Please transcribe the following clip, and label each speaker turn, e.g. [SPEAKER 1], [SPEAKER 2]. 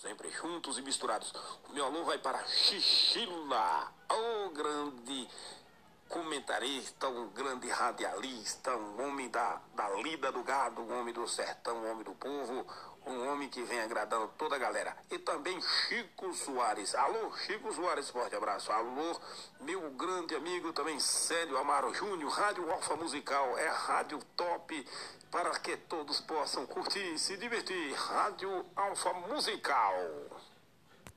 [SPEAKER 1] Sempre juntos e misturados. O meu alô vai para Xixila, o grande comentarista, um grande radialista, um homem da, da lida do gado, um homem do sertão, um homem do povo, que vem agradando toda a galera. E também Chico Soares. Alô, Chico Soares, forte abraço. Alô, meu grande amigo também, Célio Amaro Júnior, Rádio Alfa Musical, é rádio top para que todos possam curtir e se divertir. Rádio Alfa Musical.